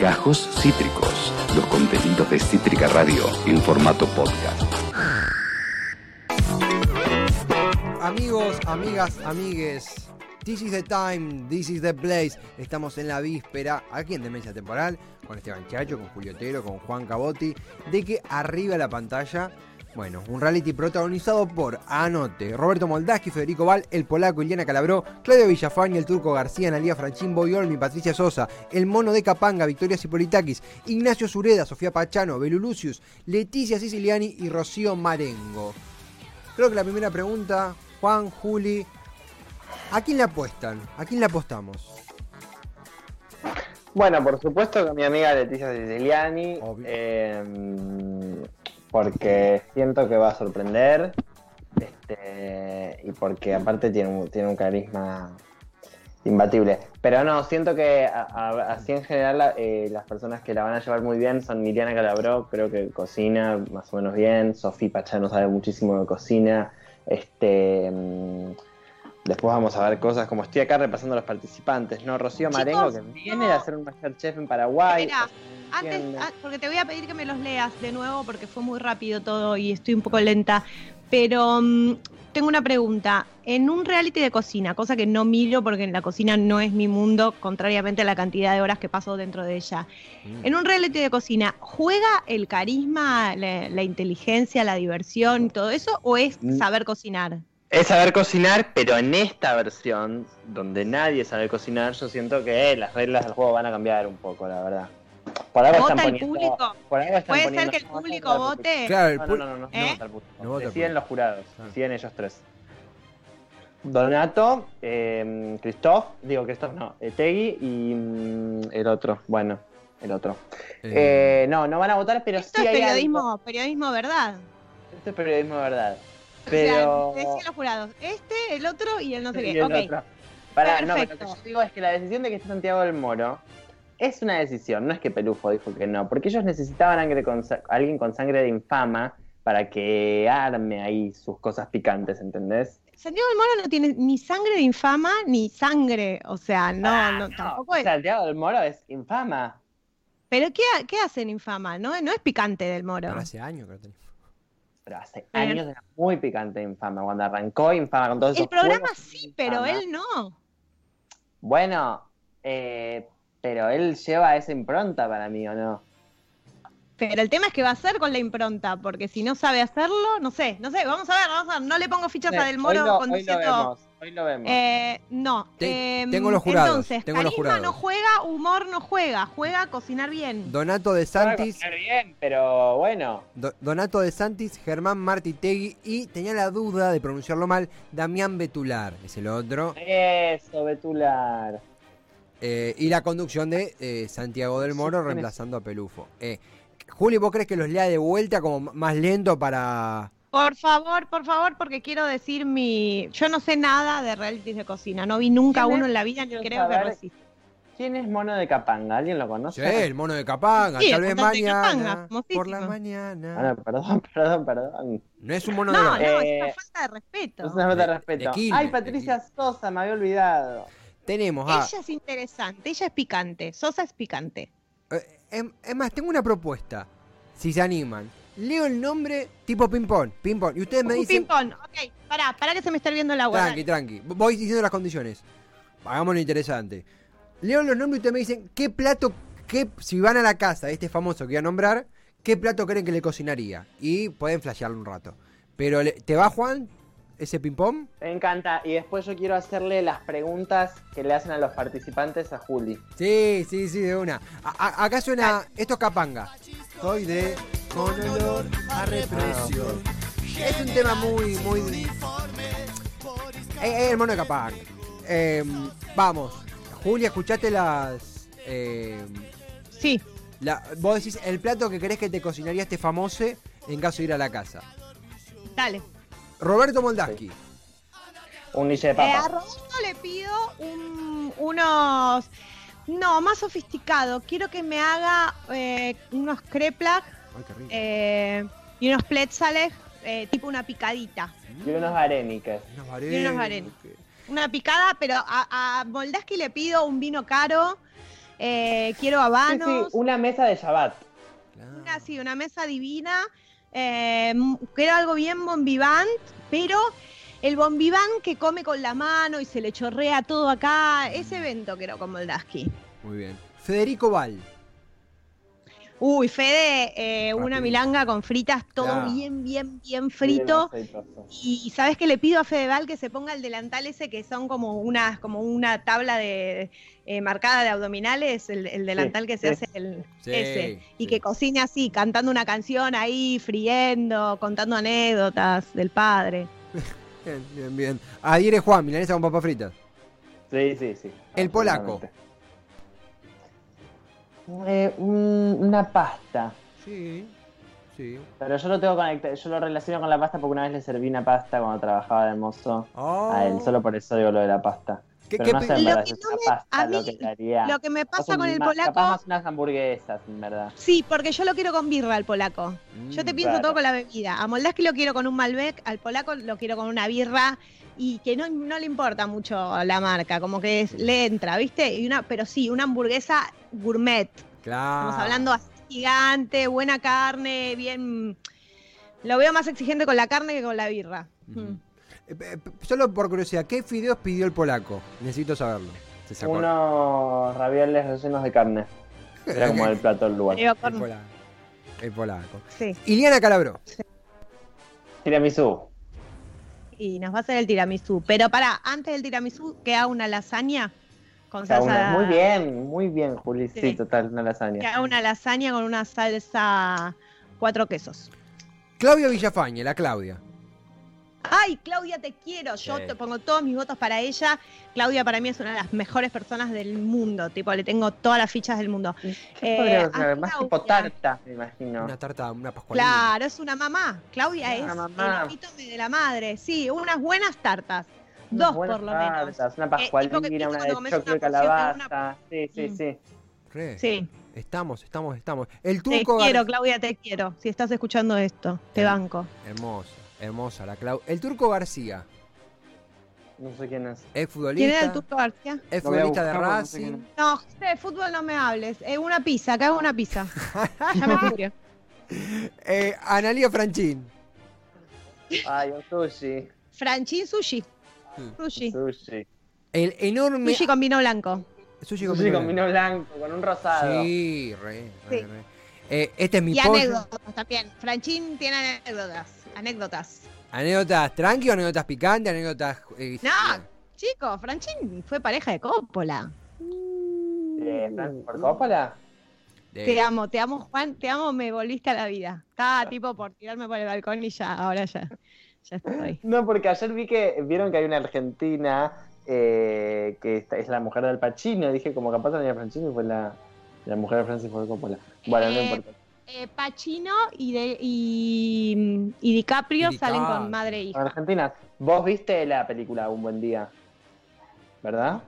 Gajos Cítricos, los contenidos de Cítrica Radio en formato podcast. Amigos, amigas, amigues, this is the time, this is the place. Estamos en la víspera, aquí en Demencia Temporal, con Esteban Chacho, con Julio Otero, con Juan Cabotti, de que arriba la pantalla, bueno, un reality protagonizado por Anote, Roberto Moldaski, Federico Val, el polaco Iliana Calabró, Claudio Villafañe, el turco García, Analia Franchín, Boyolmi, Patricia Sosa, el mono de Capanga, Victoria Cipolitakis, Ignacio Zureda, Sofía Pachano, Belu Lucius, Leticia Siciliani y Rocío Marengo. Creo que la primera pregunta, Juan, Juli, ¿a quién le apuestan? ¿A quién le apostamos? Bueno, por supuesto que mi amiga Leticia Siciliani, Obvio. eh, porque siento que va a sorprender este, y porque aparte tiene un, tiene un carisma imbatible. Pero no, siento que así en general eh, las personas que la van a llevar muy bien son Miriana Calabró, creo que cocina más o menos bien, Sofía Pachano sabe muchísimo de cocina, este... mm, Después vamos a ver cosas como estoy acá repasando a los participantes, ¿no? Rocío Chicos, Marengo, que viene de hacer un Masterchef en Paraguay. Espera, sea, antes, ah, porque te voy a pedir que me los leas de nuevo porque fue muy rápido todo y estoy un poco lenta. Pero mm, tengo una pregunta. En un reality de cocina, cosa que no miro porque en la cocina no es mi mundo, contrariamente a la cantidad de horas que paso dentro de ella. Mm. En un reality de cocina, ¿juega el carisma, la, la inteligencia, la diversión y todo eso? ¿O es Mm. saber cocinar? Es saber cocinar, pero en esta versión, donde nadie sabe cocinar, yo siento que eh, las reglas del juego van a cambiar un poco, la verdad. Por algo ¿Vota están el poniendo, público? por algo están ¿Puede ser que el no, no, público no, no, vote? Claro, el No, no, no, no, no ¿Eh? vota el público. No vota el Deciden los jurados, Ah. deciden ellos tres. Donato, eh, Christoph, digo Christoph, no, eh, Tegui y mm, el otro, bueno, el otro. Eh, Eh, no, no van a votar, pero Esto sí es hay periodismo, algo. periodismo verdad. Esto es periodismo de verdad. O sea, decían los jurados, este, el otro y el no sé Y qué. el Ok. otro. Pará, no, pero lo que yo digo es que la decisión de que esté Santiago del Moro es una decisión, no es que Pelufo dijo que no, porque ellos necesitaban sangre con alguien con sangre de infama para que arme ahí sus cosas picantes, ¿entendés? Santiago del Moro no tiene ni sangre de infama ni sangre. O sea, no, Ah, no, tampoco es. Santiago del Moro es infama. Pero ¿qué, ha- qué hacen infama? No, no es picante del Moro. hace años que lo tenés. Pero hace años era muy picante infama. Cuando arrancó infama con todos El esos programa juegos, sí, pero Infama. él no. Bueno, eh, pero él lleva esa impronta para mí, ¿o no? Pero el tema es que va a hacer con la impronta, porque si no sabe hacerlo, no sé, no sé, vamos a ver, vamos a ver. No le pongo fichas a Del hoy Moro hoy lo vemos, hoy lo vemos. Eh, no. Te- em, tengo los jurados, Entonces, tengo los carisma jurados. no juega, humor no juega, juega a cocinar bien. Donato de Santis, cocinar bien, pero bueno. Do- Donato de Santis, Germán Martitegui y tenía la duda de pronunciarlo mal, Damián Betular es el otro. Eso, Betular. Eh, y la conducción de eh, Santiago del Moro Sí, tenés- reemplazando a Pelufo. Eh, Juli, ¿vos crees que los lea de vuelta como más lento para... Por favor, por favor, porque quiero decir mi. Yo no sé nada de realities de cocina. No vi nunca ¿Quién uno en la vida ni creo que resista. ¿Quién es Mono de Capanga? ¿Alguien lo Sí, conoce? el mono de Capanga, Sí, tal el vez de Capanga, mañana, famosísimo. por la mañana. Ah, no, perdón, perdón, perdón. No es un mono No, no, de... es Eh, una falta de respeto. Es una falta de De- respeto. de Quilmes, Ay, de Patricia Sosa, me había olvidado. Tenemos a... Ella es interesante, ella es picante, Sosa es picante. Eh, em- es más, tengo una propuesta. Si se animan. Leo el nombre tipo ping-pong. Ping-pong. Y ustedes me dicen... ping-pong, ok, pará, pará que se me está hirviendo el agua. Tranqui, dale. tranqui. Voy diciendo las condiciones. Hagámoslo interesante. Leo los nombres y ustedes me dicen qué plato, qué, si van a la casa de este famoso que voy a nombrar, qué plato creen que le cocinaría. Y pueden flashearlo un rato. Pero, ¿te va Juan ese ping-pong? Me encanta. Y después yo quiero hacerle las preguntas que le hacen a los participantes a Juli. Sí, sí, sí, de una. A- a- acá suena, esto es capanga. Soy de con olor a represión. Es un tema muy, muy... Eh, eh, el mono de capanga. Eh, vamos, Julia, escuchaste las... eh, Sí, la- vos decís el plato que querés que te cocinaría este famoso en caso de ir a la casa. dale. Roberto Moldaski. Un niche de Eh, a papa. Roberto le pido un- unos. No, más sofisticado. Quiero que me haga eh, unos rico. eh, y unos pletzales, eh, tipo una picadita. y unos areniques. Unos y unos varenes. Una picada, pero a, a Moldaski le pido un vino caro eh, quiero Sí, habanos, sí, una mesa de Shabbat. Claro. una, sí, una mesa divina, eh, quiero algo bien bombivant, pero el bombivant que come con la mano y se le chorrea todo acá, ese evento quiero con Moldaski. Muy bien. Federico Val. Uy, Fede, eh, una milanga con fritas, todo bien, bien, bien frito. Bien. Y sabes que le pido a Fedeval que se ponga el delantal ese que son como una, como una tabla de eh, marcada de abdominales, el, el delantal que se sí. hace el, Sí, ese. Y sí. que cocine así, cantando una canción ahí, friendo, contando anécdotas del padre. Bien, bien, bien. Adhiere Juan, milanesa con papas fritas. Sí, sí, sí. El polaco. Eh, un- una pasta. Sí, sí. Pero yo lo tengo conectado, yo lo relaciono con la pasta porque una vez le serví una pasta cuando trabajaba de mozo Oh. a él, solo por eso digo lo de la pasta. ¿Qué- Pero qué no pe- sé en Lo que no me- pasta a lo mí, que le haría. Lo que me pasa con el más- Capaz polaco, más unas hamburguesas, en verdad. sí, porque yo lo quiero con birra al polaco. Yo te Mm, pienso claro. todo con la bebida. A Moldaski lo quiero con un Malbec, al polaco lo quiero con una birra y que no, no le importa mucho la marca, como que es- le entra, ¿viste? Y una, pero sí, una hamburguesa gourmet. Claro. Estamos hablando así gigante, buena carne, bien. Lo veo más exigente con la carne que con la birra. Mm. Eh, eh, Solo por curiosidad, ¿qué fideos pidió el polaco? Necesito saberlo. Unos ravioles rellenos de carne. Era como el plato del lugar. El polaco. El polaco. sí. Iliana Calabro. Tiramisú. Y nos va a hacer el tiramisú. Pero para, antes del tiramisú, que haga una lasaña con salsa. una- muy bien, muy bien, Juli. Sí, Sí. total, una lasaña. haga una lasaña con una salsa cuatro quesos. Claudia Villafañe, la Claudia. Ay, Claudia, te quiero. Yo Sí. te pongo todos mis votos para ella. Claudia para mí es una de las mejores personas del mundo. Tipo, le tengo todas las fichas del mundo. ¿Qué Eh, ser? Más tipo tarta, me imagino. Una tarta, una pascualina. Claro, es una mamá. Claudia es Una mamá. el epítome de la madre. Sí, unas buenas tartas. Unas Dos buenas por lo menos. tartas, Una Eh, pascualina, una de choclo y una- calabaza. Sí, sí, Mm. sí. Re. Sí, Estamos, estamos, estamos. El te turco. Gar- quiero, Claudia, te quiero. Si estás escuchando esto, te Bien. banco. Hermosa, hermosa la Clau. El turco García. No sé quién es. Es futbolista. ¿Quién era el Turco García? Es futbolista de no sé Racing. No, de fútbol no me hables. Eh, una pizza, que hago una pizza. Ya me murió. Eh, Analia Franchín. Ay, un sushi. Franchín sushi. Sí. Sushi. Sushi. El enorme. Sushi con vino blanco. Sushi con Sushi vino con blanco. vino blanco, con un rosado. Sí, re, re, Sí. re. Eh, este es mi Y anécdotas también. Franchín tiene anécdotas. Anécdotas. ¿Anécdotas tranqui o anécdotas picantes? ¿Anécdotas.? eh, No, chicos, Franchín fue pareja de Coppola. Eh, Francis Ford Coppola. de- Te amo, te amo, Juan, te amo, me volviste a la vida. Estaba tipo por tirarme por el balcón y ya, ahora ya, ya estoy. No, porque ayer vi que vieron que hay una argentina eh, que esta- es la mujer del Pacino. Dije, como capaz tenía Franchini y fue la, la mujer de Francis Ford Coppola. Bueno, no Eh, importa. Eh, Pacino y, de, y, y DiCaprio Y salen con madre e hija. Argentina, vos viste la película Un Buen Día, ¿verdad?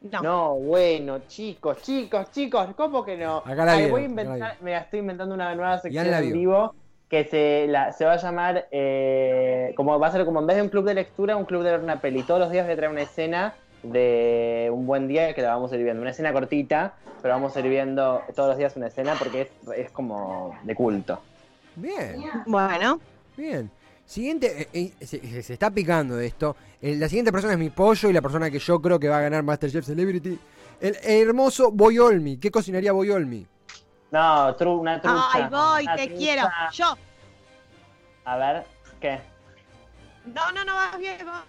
No. No, bueno, chicos, chicos, chicos, ¿cómo que no? Acá la Ay, vieron, voy a acá la inventar, me estoy inventando una nueva sección en vivo que se, la, se va a llamar, eh, como va a ser como en vez de un club de lectura, un club de ver una peli. Todos los días voy a traer una escena de un buen día que la vamos a ir viendo. Una escena cortita, pero vamos a ir viendo todos los días una escena porque es, es como de culto. Bien, Bueno, bien. Siguiente, eh, eh, se, se está picando esto. Eh, la siguiente persona es mi pollo y la persona que yo creo que va a ganar Masterchef Celebrity. El hermoso Boyolmi. ¿Qué cocinaría Boyolmi? No, tru- una trucha. ay, voy, te trucha. quiero. Yo. A ver, ¿qué? No, no, no, vas bien. vas-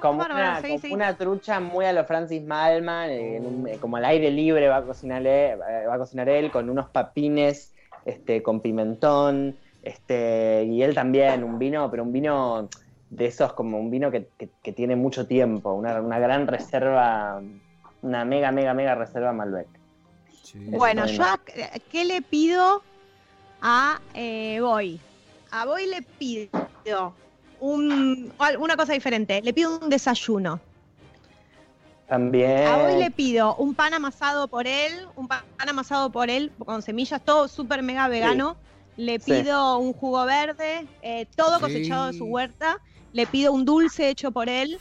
Como bárbaro, una, como trucha muy a lo Francis Malman, eh, en un- eh, como al aire libre va a cocinar él, va a cocinar él con unos papines este, con pimentón, este, y él también, un vino, pero un vino de esos, como un vino que, que- que tiene mucho tiempo, una, una gran reserva, una mega, mega, mega reserva Malbec. Sí. Bueno, yo a- ¿qué le pido a eh, Boy? A Boy le pido un, una cosa diferente. Le pido un desayuno. También. A Boy le pido un pan amasado por él, un pan amasado por él con semillas, todo súper mega vegano. Le Sí. pido un jugo verde, eh, todo Sí. cosechado de su huerta. Le pido un dulce hecho por él.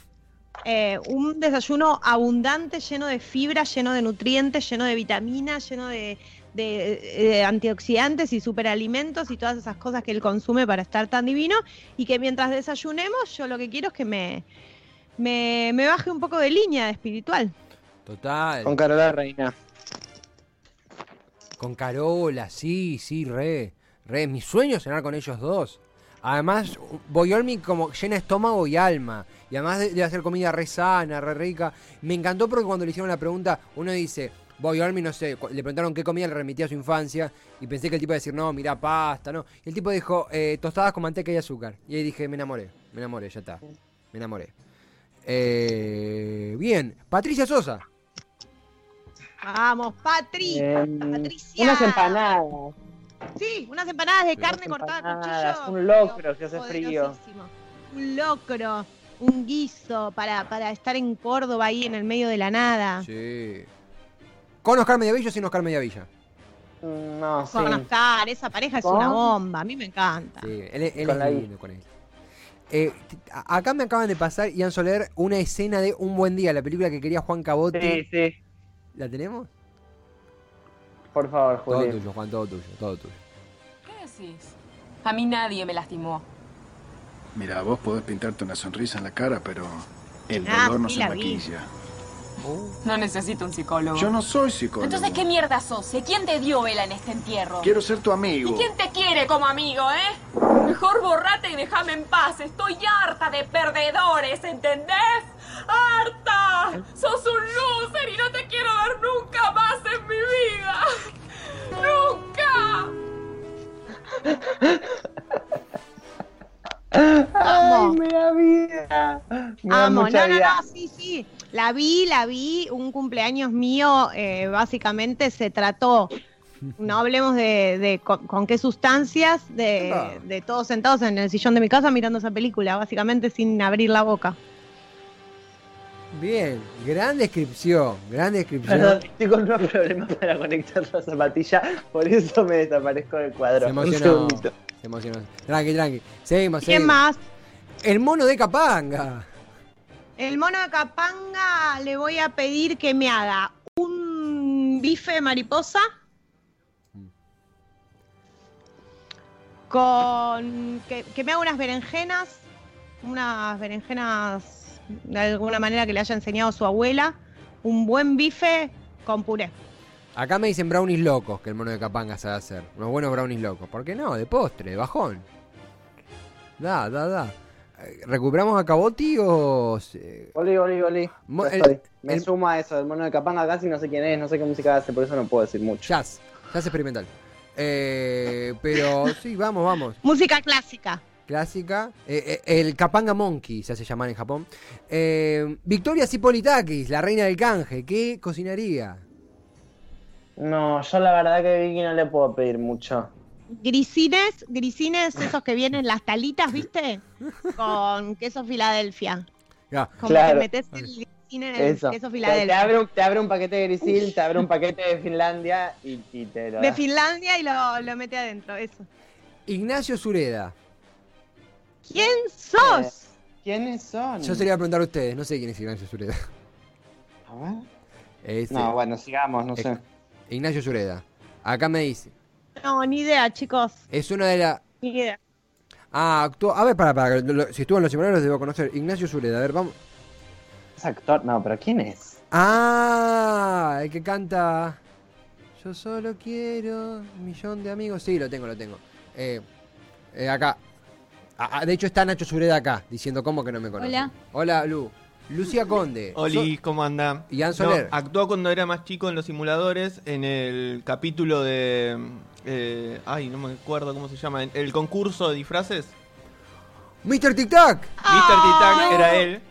eh, un desayuno abundante, lleno de fibra, lleno de nutrientes, lleno de vitaminas, lleno de, de, de antioxidantes y superalimentos y todas esas cosas que él consume para estar tan divino. Y que mientras desayunemos, yo lo que quiero es que me, me, me baje un poco de línea de espiritual. Total. Con Carola Reina. Con Carola, sí, sí, re. Re. Mi sueño es cenar con ellos dos. Además, Boyolmi como llena estómago y alma. Y además de, de hacer comida re sana, re rica. Me encantó porque cuando le hicieron la pregunta, uno dice, Boyolmi, no sé, le preguntaron qué comida le remitía a su infancia. Y pensé que el tipo iba a decir, no, mira, pasta, no. Y el tipo dijo, eh, tostadas con manteca y azúcar. Y ahí dije, me enamoré, me enamoré, ya está. Me enamoré. Eh, bien, Patricia Sosa. Vamos, Patri. Em, Patricia. unas empanadas. Sí, unas empanadas de Sí. carne Unas cortada a cuchillo. un locro que hace frío. Un locro, un guiso para, para estar en Córdoba ahí en el medio de la nada. Sí. ¿Con Oscar Mediavilla o sin Oscar Mediavilla? Mm, No, sí. Con Oscar, esa pareja es una bomba, a mí me encanta. Sí, él, él Con es la divino con él. Eh, acá me acaban de pasar, Ian Soler, una escena de Un Buen Día, la película que quería Juan Cabotti. Sí, sí. ¿La tenemos? Por favor, Todo Juli. tuyo, Juan, todo tuyo, todo tuyo. ¿Qué decís? A mí nadie me lastimó. Mira, vos podés pintarte una sonrisa en la cara, pero el Ah, dolor no se la vi. No necesito un psicólogo. Yo no soy psicólogo. Entonces, ¿qué mierda sos? eh? ¿Quién te dio vela en este entierro? Quiero ser tu ¿Y amigo. quién te quiere como amigo, eh? Mejor borrate y déjame en paz. Estoy harta de perdedores, ¿entendés? ¡Harta! Sos un loser y no te quiero ver nunca más en mi vida. ¡Nunca! ¡Ay, Amo. me da vida! Me da Amo, mucha no, no, vida. no, sí, sí. La vi, la vi. Un cumpleaños mío, eh, básicamente se trató. No hablemos de, de con, con qué sustancias, de, Epa. de todos sentados en el sillón de mi casa mirando esa película, básicamente sin abrir la boca. Bien, gran descripción, gran descripción. Perdón, estoy con unos problemas para conectar la zapatilla, por eso me desaparezco del cuadro. Se Un emocionó. segundito. Tranqui, tranqui. Seguimos, ¿Quién seguimos. más? El mono de Capanga. El mono de Capanga le voy a pedir que me haga un bife de mariposa con que, que me haga unas berenjenas, unas berenjenas de alguna manera que le haya enseñado su abuela, un buen bife con puré. Acá me dicen brownies locos que el mono de Capanga sabe hacer. Unos buenos brownies locos. ¿Por qué no? De postre, de bajón. Da, da, da. Eh, ¿Recuperamos a Caboti o.? Oli, oli, oli. Mo- el-. Me el- suma eso, el mono de Capanga casi no sé quién es, no sé qué música hace, por eso no puedo decir mucho. Jazz. Jazz experimental. Eh, pero sí, vamos, vamos. Música clásica. Clásica. Eh, eh, el Capanga Monkey se hace llamar en Japón. Eh, Victoria Cipolitakis, la reina del canje. ¿Qué cocinaría? No, yo la verdad que Vicky no le puedo pedir mucho. Grisines, grisines, esos que vienen las talitas, ¿viste? Con queso Filadelfia. Ya, Como Claro. que metes el en el Eso. queso Te, te Filadelfia. abre un, te abre un paquete de grisil, te abre un paquete de Finlandia y, y te lo De. Finlandia y lo, lo mete adentro, eso. Ignacio Zureda. ¿Quién sos? ¿Quiénes son? Yo se le iba a preguntar a ustedes, no sé quién es Ignacio Zureda. A ver. Es, No, eh, bueno, sigamos, no sé. Ignacio Zureda. Acá me dice. No, ni idea, chicos. Es una de las. Ni idea. Ah, actuó. A ver, para, para. lo- si estuvo en los simuladores, debo conocer. Ignacio Zureda. A ver, vamos. Es actor, no, pero ¿quién es? Ah, el que canta. Yo solo quiero un millón de amigos. Sí, lo tengo, lo tengo. Eh, eh, acá. Ah, ah, de hecho, está Nacho Zureda acá, diciendo cómo que no me conoce. Hola. Hola, Lu. Lucía Conde. Oli, So- ¿cómo anda? Ian No, Soler. actuó cuando era más chico en los simuladores, en el capítulo de... eh, ay, no me acuerdo cómo se llama. El concurso de disfraces. Mr. Tic Tac. Mr. Titac era él.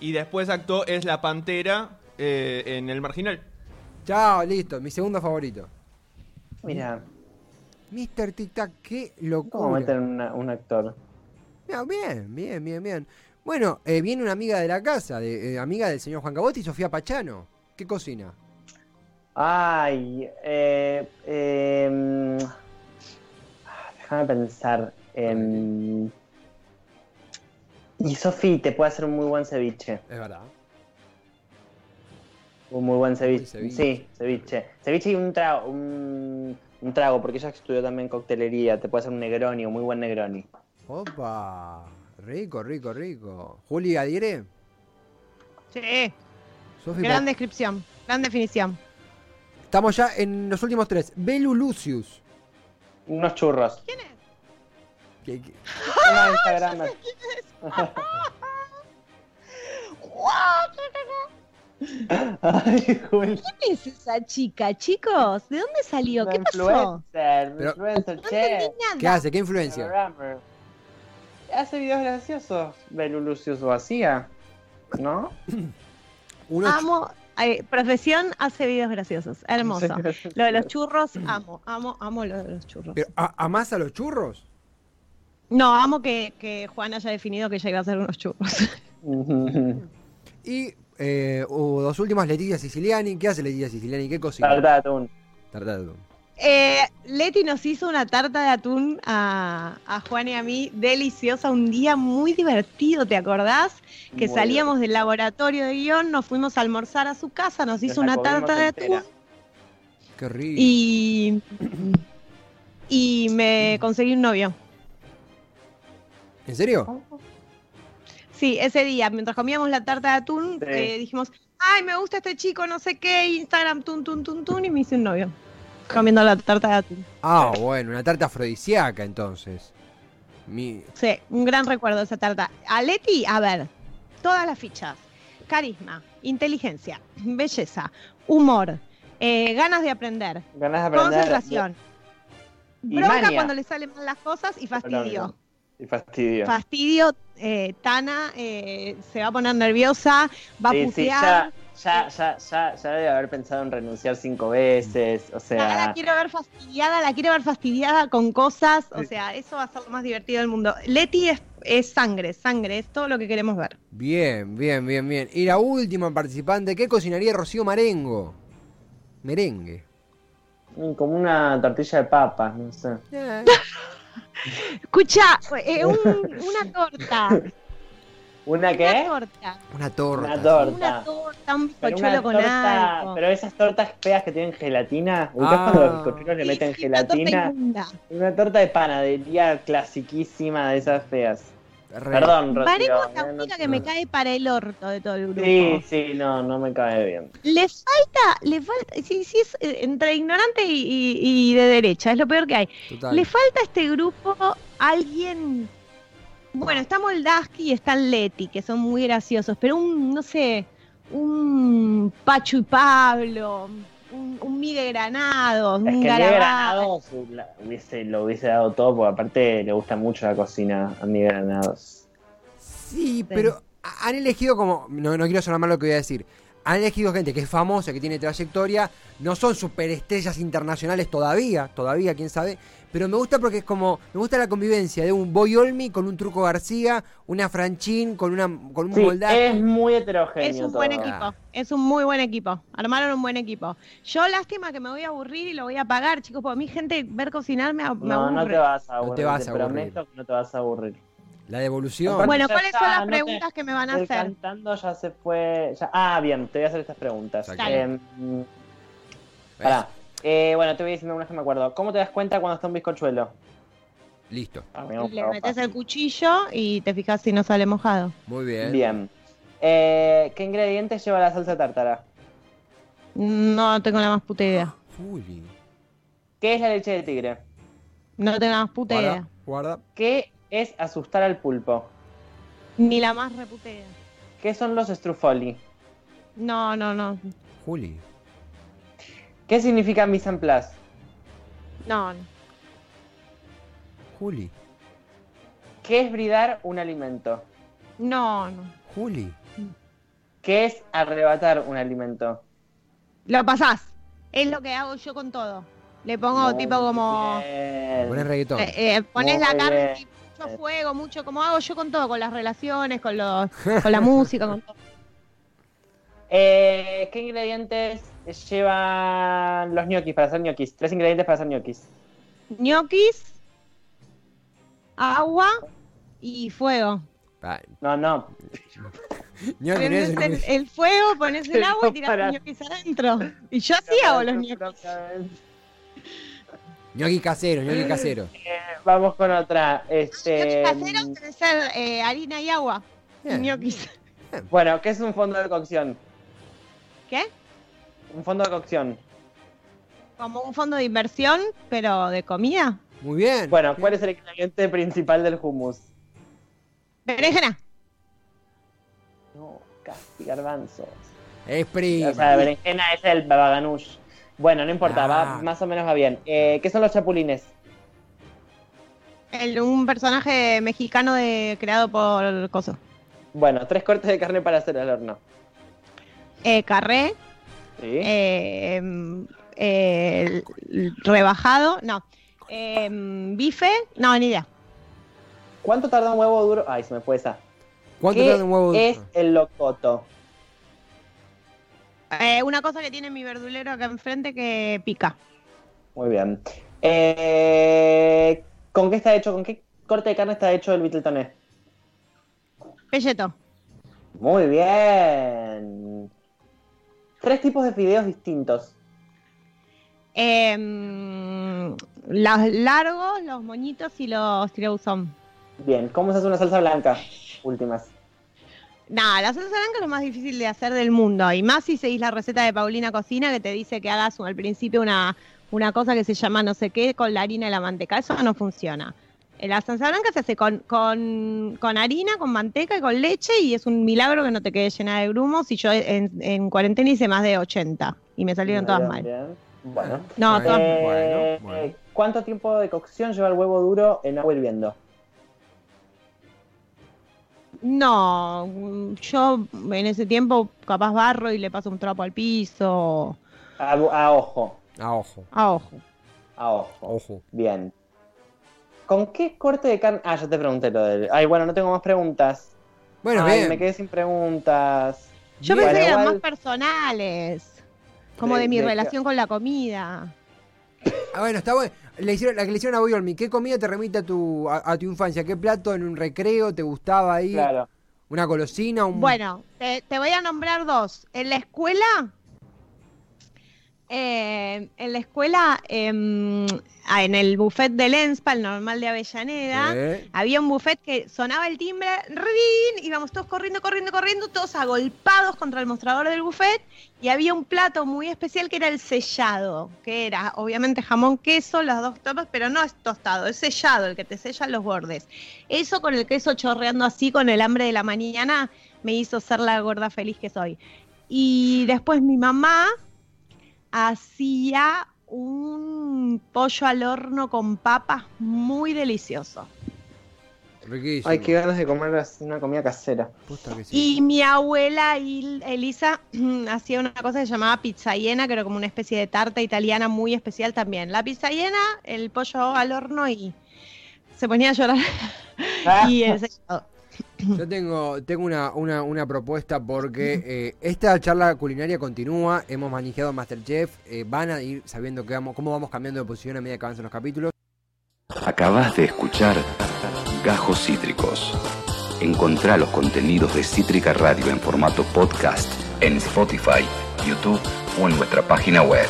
Y después actuó Es la Pantera eh, en El Marginal. Chao, listo. Mi segundo favorito. Mira, Mr. Tic Tac, qué ¿cómo locura. meten una- un actor? Bien, bien, bien, bien. Bueno, eh, viene una amiga de la casa, de, eh, amiga del señor Juan Cabotti, Sofía Pachano. ¿Qué cocina? Ay, eh, eh, déjame pensar. en Y Sofi te puede hacer un muy buen ceviche. Es verdad. Un muy buen ceviche. ceviche. Sí, ceviche. Ceviche y un trago, un, un trago, porque ella estudió también coctelería. Te puede hacer un Negroni, un muy buen Negroni. Opa. Rico, rico, rico. Juli Adire. Sí, Sofi, gran pa- descripción, gran definición. Estamos ya en los últimos tres. Belu Lucius. Unos churros. ¿Quién es? Que- que- Una Instagram. Ay. ¿Quién es esa chica, chicos? ¿De dónde salió? Una ¿Qué pasó? influencer, Pero- influencer, No che. entendí nada. ¿Qué hace? ¿Qué influencia? Hace videos graciosos. Belu Lucius o hacía. ¿No? Amo, eh, profesión hace videos graciosos, hermoso. Lo de los churros, amo, amo, amo lo de los churros. Pero, ¿a- ¿Amás a los churros? No, amo que, que Juan haya definido que ella iba a hacer unos churros. Y eh, hubo dos últimas, Leticia Siciliani. ¿Qué hace Leticia Siciliani? ¿Qué cocina? Tarta de Eh, Leti nos hizo una tarta de atún a, a Juan y a mí, deliciosa, un día muy divertido, ¿te acordás? Que Muy salíamos del laboratorio de guion, nos fuimos a almorzar a su casa, nos hizo Nos una tarta de entera. atún Qué rico. y, y me conseguí un novio. ¿En serio? Sí, ese día, mientras comíamos la tarta de atún, Sí. eh, dijimos, ay, me gusta este chico, no sé qué, Instagram, tun, tun, tun, tun, y me hice un novio. Comiendo la tarta de atún. Ah, bueno, una tarta afrodisíaca entonces. Mi... Sí, un gran recuerdo de esa tarta. A Leti, a ver, todas las fichas. Carisma, inteligencia, belleza, humor, eh, ganas de aprender, Ganas de aprender. concentración, Y bronca mania. cuando le salen mal las cosas y fastidio. Y fastidio. Fastidio, eh, Tana eh, se va a poner nerviosa, va a Sí, putear. ya, ya, ya, ya, ya debe haber pensado en renunciar cinco veces. O Ah, la sea, quiero ver fastidiada, la quiero ver fastidiada con cosas, o sea, eso va a ser lo más divertido del mundo. Leti es, es sangre, sangre, es todo lo que queremos ver. Bien, bien, bien, bien. Y la última participante, ¿qué cocinaría Rocío Marengo? Merengue. mm, como una tortilla de papas, no sé. Escucha, eh, un- una torta. ¿Una Una qué? torta. Una torta. Una torta. Una torta, un bizcochuelo una con torta- algo. pero esas tortas feas que tienen gelatina, ¿ubicás Ah. cuando los bizcochuelos le Sí, meten sí, una torta gelatina? Una torta de panadería clasiquísima de esas feas. Re- Perdón, Rocío. Marengo es la no- única que me cae para el orto de todo el grupo. Sí, sí, no, no me cae bien. Le falta, le falta, sí, sí, es eh, entre ignorante y, y- y de derecha, es lo peor que hay. Total. Le falta a este grupo alguien. Bueno, está Moldaski y está Leti, que son muy graciosos, pero un, no sé, un Pacho y Pablo, un, un Miguel Granados, Es un que Miguel. Granados hubiese, lo hubiese dado todo, porque aparte le gusta mucho la cocina a Miguel Granados. Sí, pero han elegido como. No, no quiero sonar mal lo que voy a decir. Han elegido gente que es famosa, que tiene trayectoria. No son superestrellas internacionales todavía, todavía, quién sabe. Pero me gusta porque es como. Me gusta la convivencia de un Boy Olmi con un Truco García, una Franchín con, una, con un Sí, Moldaski. es muy heterogéneo Es un buen equipo, es un muy buen equipo. Armaron un buen equipo. Yo lástima que me voy a aburrir y lo voy a pagar, chicos, porque a mi gente ver cocinar me, me No, no aburre. te vas a No aburrir. te vas te a aburrir. prometo que no te vas a aburrir. La devolución. Bueno, ¿cuáles son las no te- preguntas que me van a El hacer? cantando ya se fue. ya- Ah, bien, te voy a hacer estas preguntas. Eh, pará. Eh, bueno, te voy diciendo unas que me acuerdo. ¿Cómo te das cuenta cuando está un bizcochuelo? Listo. Ah, me Le metes el cuchillo y te fijas si no sale mojado. Muy bien. Bien. Eh, ¿Qué ingredientes lleva la salsa tártara? No tengo la más puta idea. Juli. ¿Qué es la leche de tigre? No tengo la más puta Guarda, idea. guarda. ¿Qué es asustar al pulpo? Ni la más reputa idea. ¿Qué son los strufoli? No, no, no. Juli. ¿Qué significa mise en place? No, no. Juli. ¿Qué es bridar un alimento? No, no. Juli. ¿Qué es arrebatar un alimento? Lo pasás. Es lo que hago yo con todo. Le pongo Muy tipo como... Pones reggaetón. eh, eh, pones la carne y mucho fuego, mucho, como hago yo con todo, con las relaciones, con los, con la música, con todo. Eh, ¿Qué ingredientes llevan los ñoquis para hacer ñoquis? Tres ingredientes para hacer ñoquis. ñoquis, agua y fuego. Ah, No, no. ñoqui no el, fuego, pones el agua y tiras para- los ñoquis adentro. Y yo así hago los ñoquis. ñoqui casero, ñoqui casero. Eh, vamos con otra. Este, Ñoquis caseros debe ser eh, harina y agua. Bien. Ñoquis. bueno, ¿qué es un fondo de cocción? ¿Qué? Un fondo de cocción. Como un fondo de inversión, pero de comida. Muy bien. Bueno, ¿cuál es el ingrediente principal del hummus? Berenjena. No, casi garbanzos. Es prima. O sea, berenjena es el babaganush. Bueno, no importa, Ah. va, más o menos va bien. Eh, ¿Qué son los chapulines? El- un personaje mexicano de, creado por Coso. Bueno, tres cortes de carne para hacer al horno. Eh, carré, ¿Sí? eh, em, eh, rebajado, no. Em, bife, no, ni idea. ¿Cuánto tarda un huevo duro? Ay, se me fue esa. ¿Cuánto ¿Qué tarda un huevo? es el locoto? Eh, una cosa que tiene mi verdulero acá enfrente que pica. Muy bien. Eh, ¿Con qué está hecho? ¿Con qué corte de carne está hecho el Beatletoné? Pelleto. Muy bien. Tres tipos de fideos distintos. Em, los largos, los moñitos y los tirabuzón. Bien. ¿Cómo se hace una salsa blanca? Últimas. Nada, la salsa blanca es lo más difícil de hacer del mundo. Y más si seguís la receta de Paulina Cocina que te dice que hagas al principio una, una cosa que se llama no sé qué con la harina y la manteca. Eso no funciona. Eh, La salsa blanca se hace con, con, con harina, con manteca y con leche y es un milagro que no te quede llena de grumos. Y yo en, en cuarentena hice más de 80 y me salieron todas Bien, mal. bien. Bueno. No, Bueno, todas- Eh, bueno, bueno. ¿Cuánto tiempo de cocción lleva el huevo duro en agua hirviendo? No, yo en ese tiempo capaz barro y le paso un trapo al piso. A, a ojo. A ojo, A ojo. A ojo. ojo. Bien. ¿Con qué corte de carne? Ah, ya te pregunté lo del. Ay, bueno, no tengo más preguntas. Bueno, Ay, bien. me quedé sin preguntas. Yo Bien. pensé que eran Bueno, más personales. Como De- de mi de relación con la comida. Ah, bueno, está bueno. Le hicieron, la que le hicieron a Boyolmi, ¿qué comida te remite a tu, a, a tu infancia? ¿Qué plato en un recreo te gustaba ahí? Claro. ¿Una golosina? Un... Bueno, te, te voy a nombrar dos. En la escuela, eh, en la escuela, em, ah, en el buffet del ENSPA, el normal de Avellaneda, Eh, había un buffet que sonaba el timbre, ¡rin! íbamos todos corriendo, corriendo, corriendo, todos agolpados contra el mostrador del buffet, y había un plato muy especial que era el sellado, que era obviamente jamón, queso, las dos tapas, pero no es tostado, es sellado, el que te sella los bordes. Eso con el queso chorreando así, con el hambre de la mañana, me hizo ser la gorda feliz que soy. Y después mi mamá hacía un pollo al horno con papas muy delicioso. riquísimo. Ay, qué ganas de comer una comida casera. Posta que sí. Y mi abuela Il- Elisa hacía una cosa que se llamaba pizzaiena, que era como una especie de tarta italiana muy especial también. La pizzaiena, el pollo al horno y se ponía a llorar. y el sellado. Yo tengo, tengo una, una, propuesta porque eh, esta charla culinaria continúa, hemos manejado Masterchef, eh, van a ir sabiendo que cómo vamos cambiando de posición a medida que avanzan los capítulos. Acabas de escuchar Gajos Cítricos. Encontrá los contenidos de Cítrica Radio en formato podcast en Spotify, YouTube o en nuestra página web.